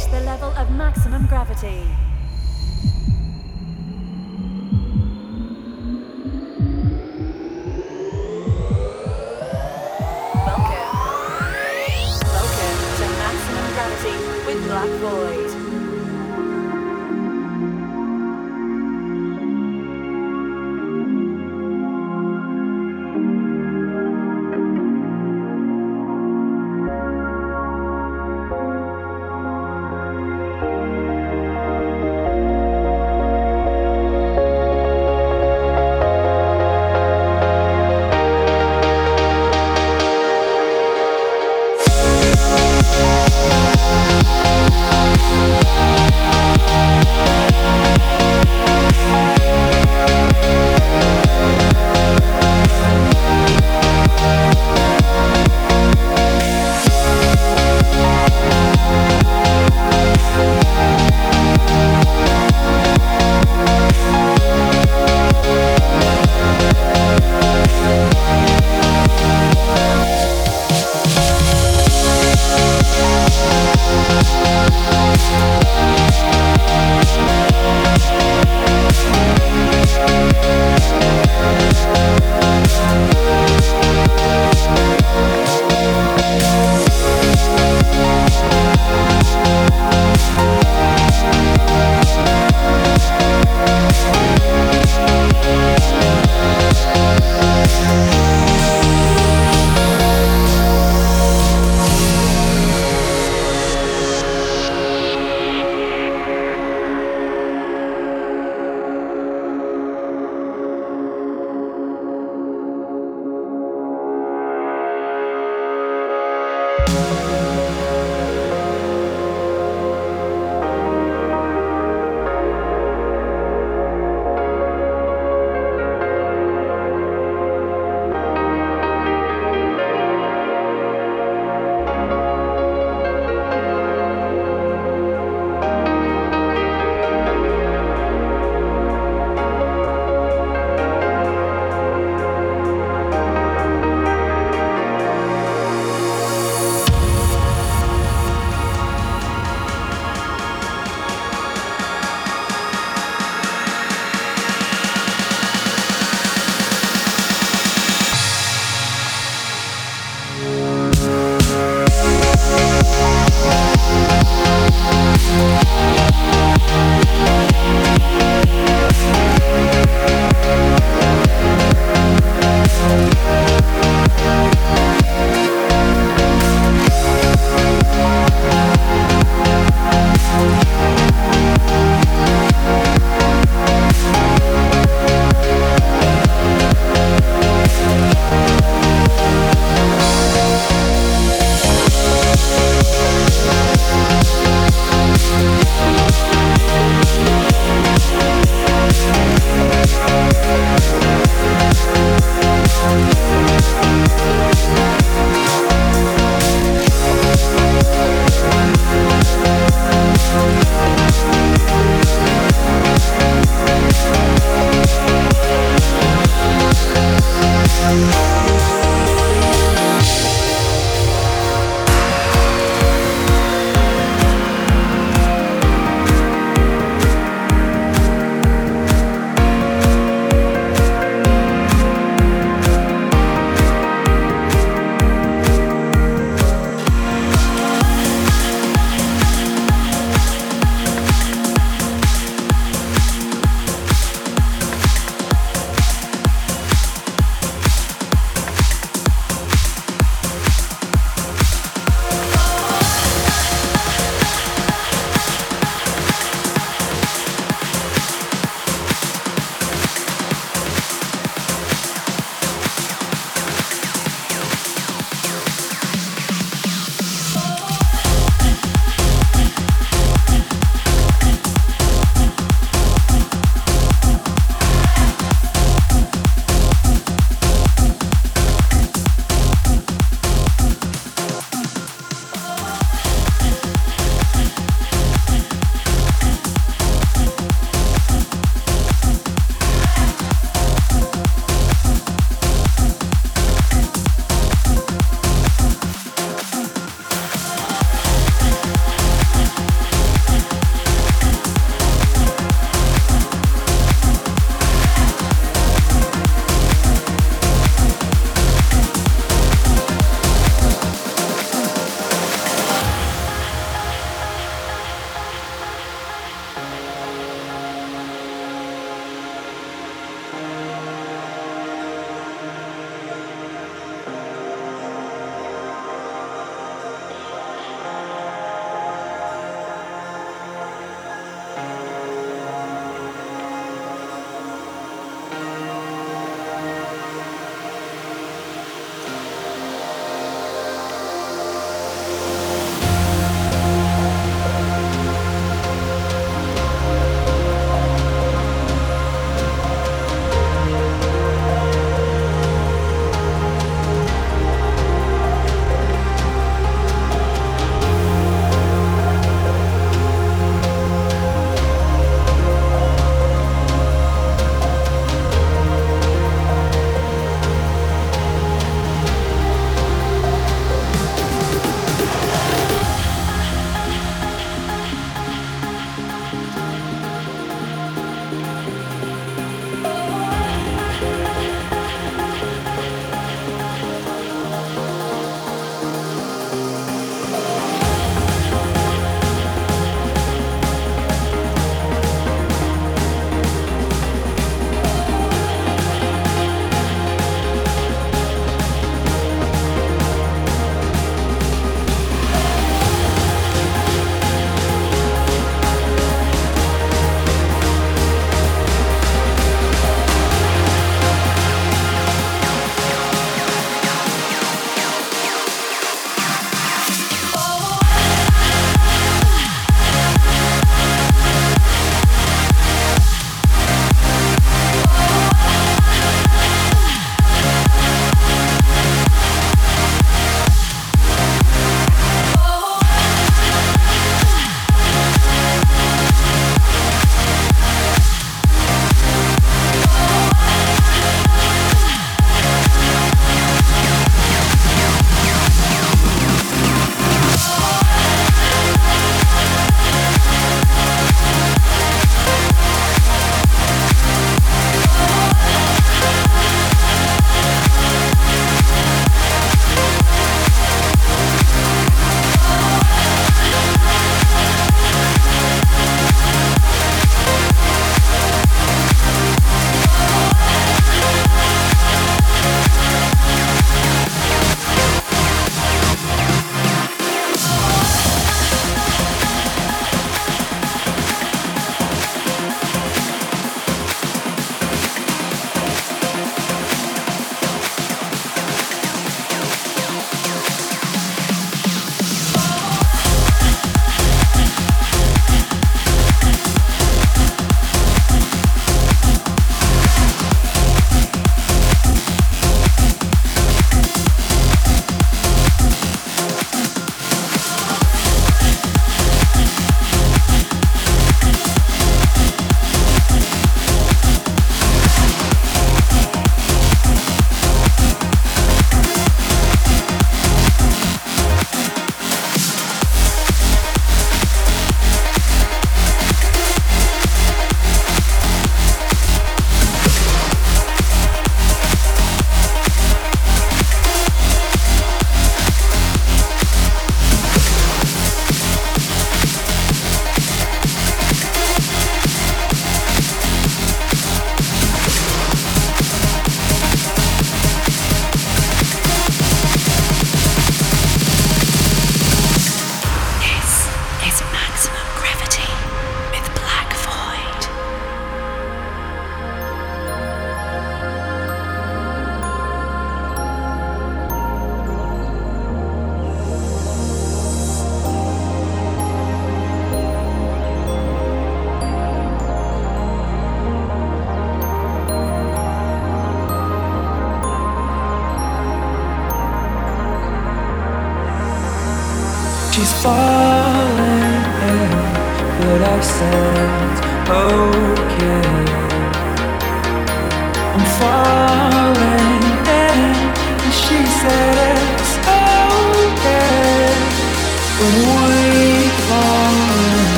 reached the level of maximum gravity. Welcome. Welcome to Maximum Gravity with Black Void.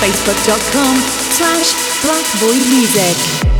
facebook.com slash blackvoidmusic. Everything's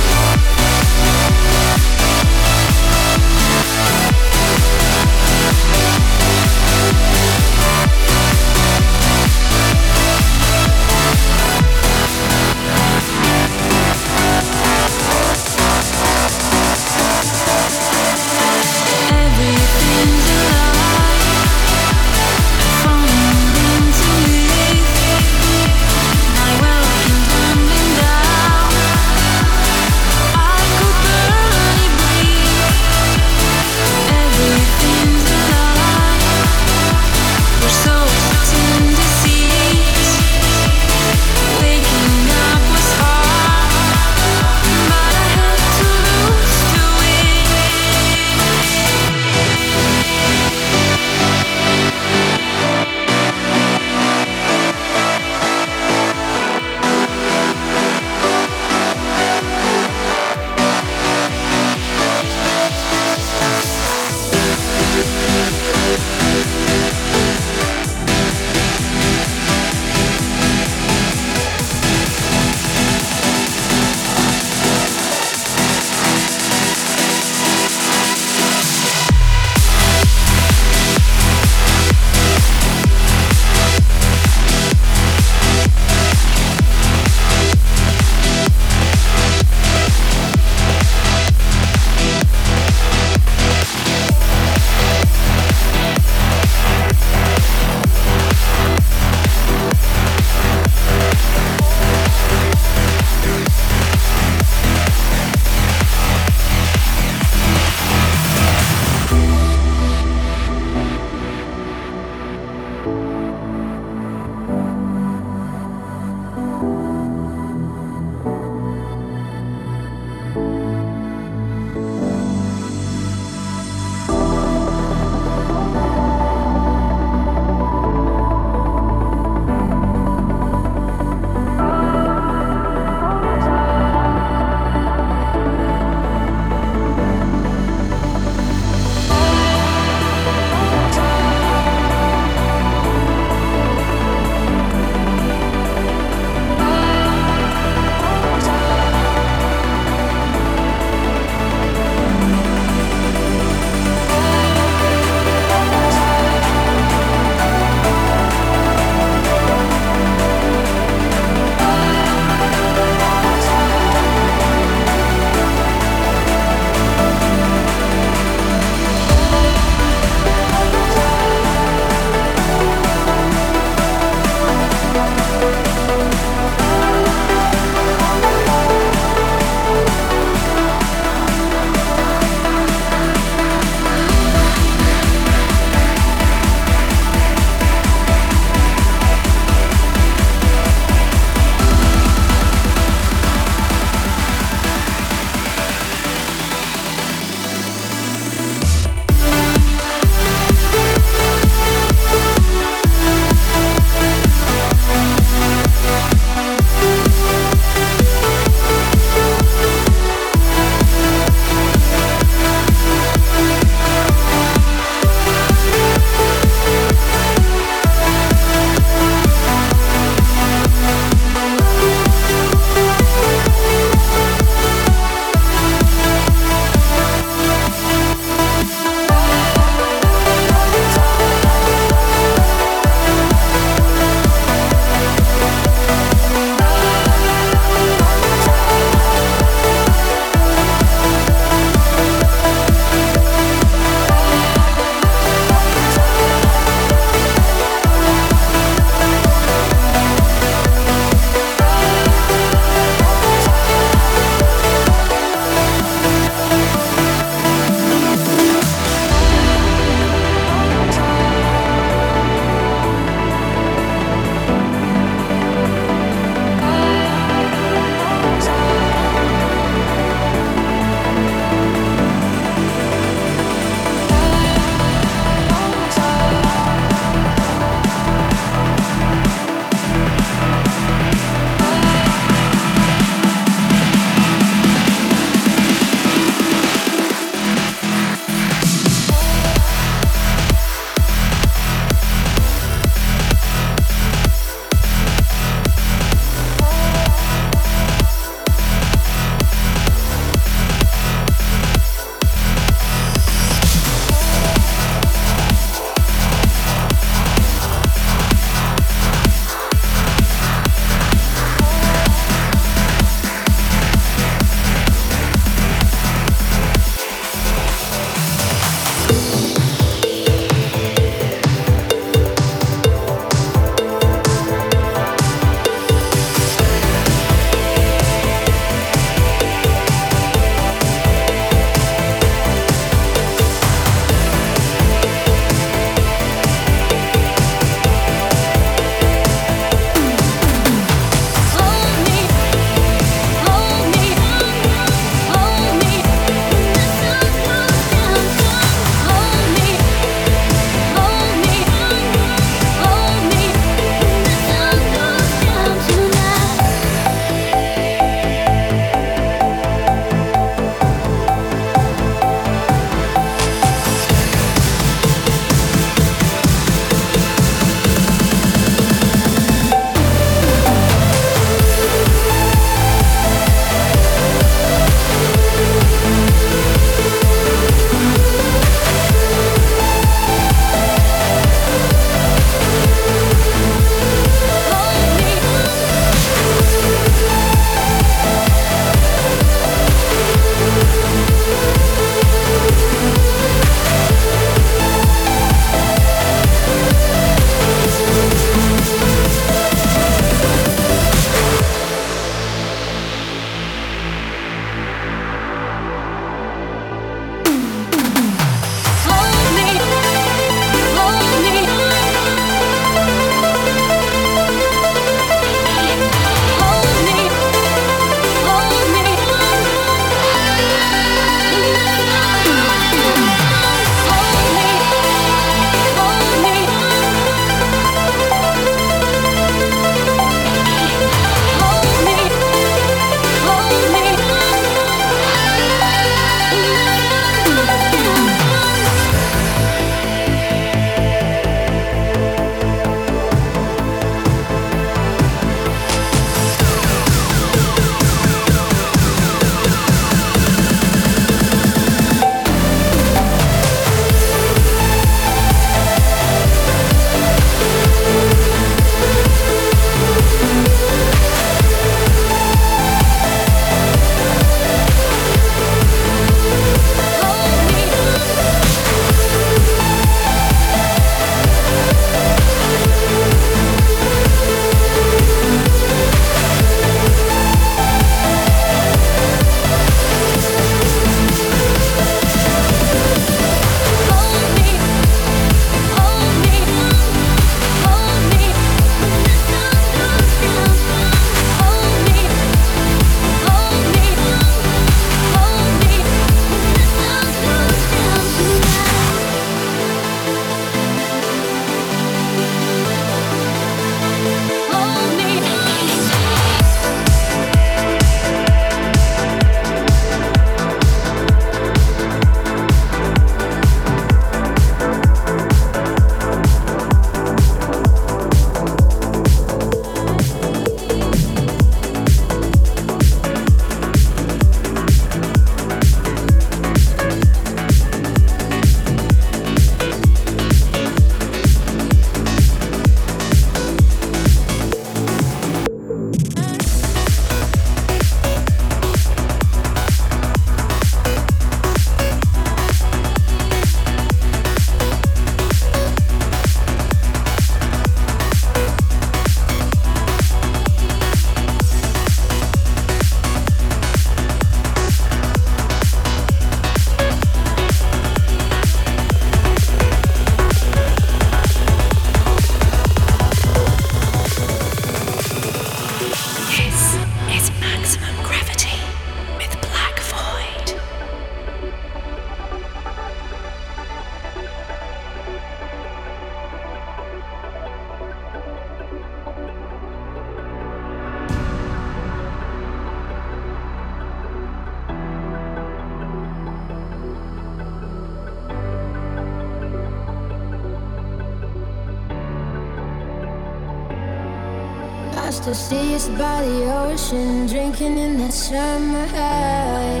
I still see us by the ocean, drinking in that summer high.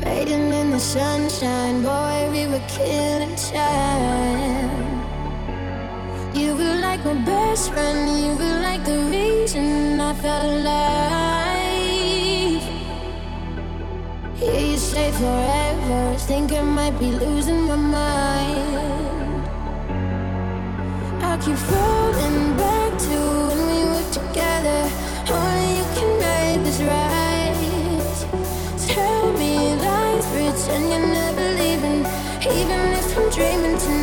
Fading in the sunshine, boy, we were killing time. You were like my best friend, you were like the reason I felt alive. Hear you say forever, think I might be losing my mind. I keep falling. and you're never leaving, even if I'm dreaming tonight.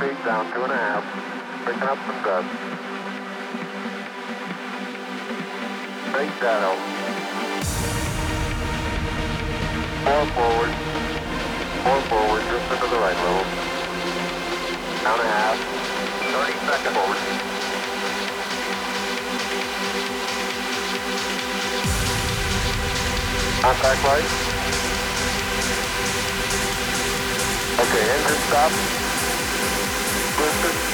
Feet, down two and a half. Picking up some dust. Big shadow. Four forward. Four forward, just into the right level. Down a half. 30 seconds forward. Contact light. Okay, engine stop.